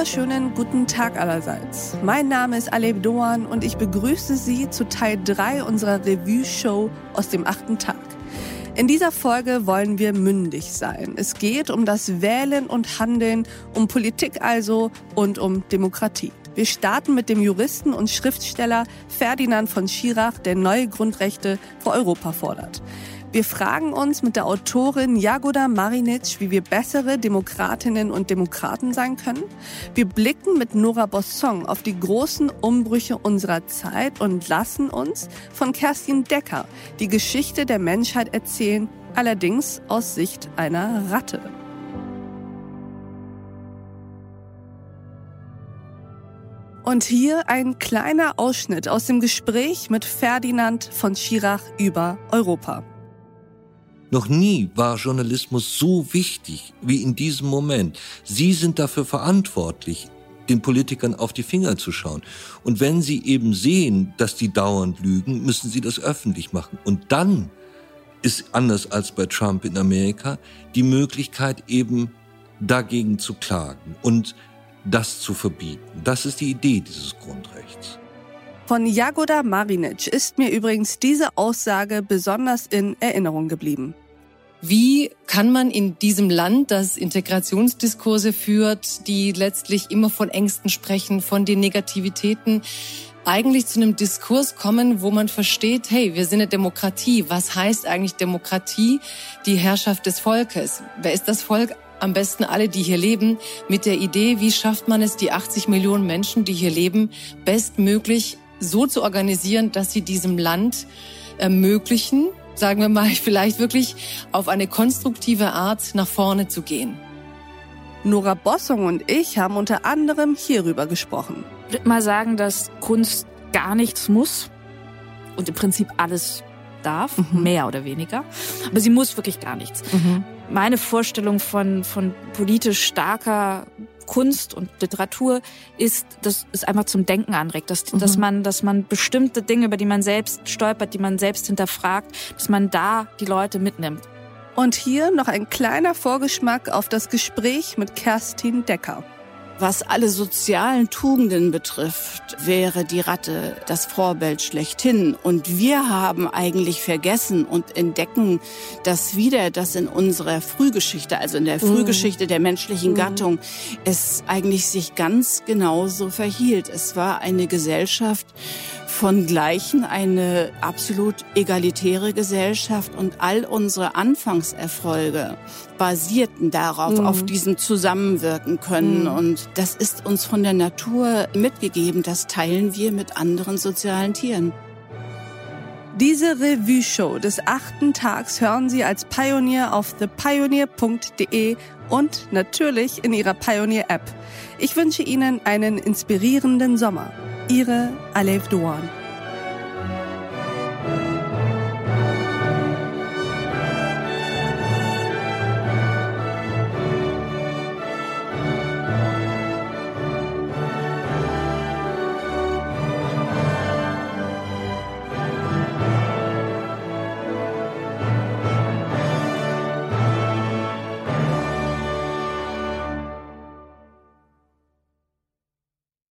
wunderschönen guten Tag allerseits. Mein Name ist Aleb Doan und ich begrüße Sie zu Teil 3 unserer Revue-Show aus dem achten Tag. In dieser Folge wollen wir mündig sein. Es geht um das Wählen und Handeln, um Politik also und um Demokratie. Wir starten mit dem Juristen und Schriftsteller Ferdinand von Schirach, der neue Grundrechte für Europa fordert. Wir fragen uns mit der Autorin Jagoda Marinic, wie wir bessere Demokratinnen und Demokraten sein können. Wir blicken mit Nora Bossong auf die großen Umbrüche unserer Zeit und lassen uns von Kerstin Decker die Geschichte der Menschheit erzählen, allerdings aus Sicht einer Ratte. Und hier ein kleiner Ausschnitt aus dem Gespräch mit Ferdinand von Schirach über Europa. Noch nie war Journalismus so wichtig wie in diesem Moment. Sie sind dafür verantwortlich, den Politikern auf die Finger zu schauen. Und wenn sie eben sehen, dass die dauernd lügen, müssen sie das öffentlich machen. Und dann ist anders als bei Trump in Amerika die Möglichkeit eben dagegen zu klagen und das zu verbieten. Das ist die Idee dieses Grundrechts. Von Jagoda Marinic ist mir übrigens diese Aussage besonders in Erinnerung geblieben. Wie kann man in diesem Land, das Integrationsdiskurse führt, die letztlich immer von Ängsten sprechen, von den Negativitäten, eigentlich zu einem Diskurs kommen, wo man versteht, hey, wir sind eine Demokratie. Was heißt eigentlich Demokratie? Die Herrschaft des Volkes. Wer ist das Volk? Am besten alle, die hier leben, mit der Idee, wie schafft man es, die 80 Millionen Menschen, die hier leben, bestmöglich so zu organisieren, dass sie diesem Land ermöglichen, sagen wir mal, vielleicht wirklich auf eine konstruktive Art nach vorne zu gehen. Nora Bossung und ich haben unter anderem hierüber gesprochen. Ich würde mal sagen, dass Kunst gar nichts muss und im Prinzip alles darf, mhm. mehr oder weniger. Aber sie muss wirklich gar nichts. Mhm. Meine Vorstellung von, von politisch starker Kunst und Literatur ist, dass es einfach zum Denken anregt, dass, mhm. dass man, dass man bestimmte Dinge, über die man selbst stolpert, die man selbst hinterfragt, dass man da die Leute mitnimmt. Und hier noch ein kleiner Vorgeschmack auf das Gespräch mit Kerstin Decker. Was alle sozialen Tugenden betrifft, wäre die Ratte das Vorbild schlechthin. Und wir haben eigentlich vergessen und entdecken das wieder, dass in unserer Frühgeschichte, also in der mhm. Frühgeschichte der menschlichen mhm. Gattung, es eigentlich sich ganz genauso verhielt. Es war eine Gesellschaft, von Gleichen eine absolut egalitäre Gesellschaft und all unsere Anfangserfolge basierten darauf, mhm. auf diesem Zusammenwirken können. Mhm. Und das ist uns von der Natur mitgegeben. Das teilen wir mit anderen sozialen Tieren. Diese Revue-Show des achten Tags hören Sie als Pionier auf thepioneer.de und natürlich in Ihrer Pioneer-App. Ich wünsche Ihnen einen inspirierenden Sommer. Ihre Alef Doan.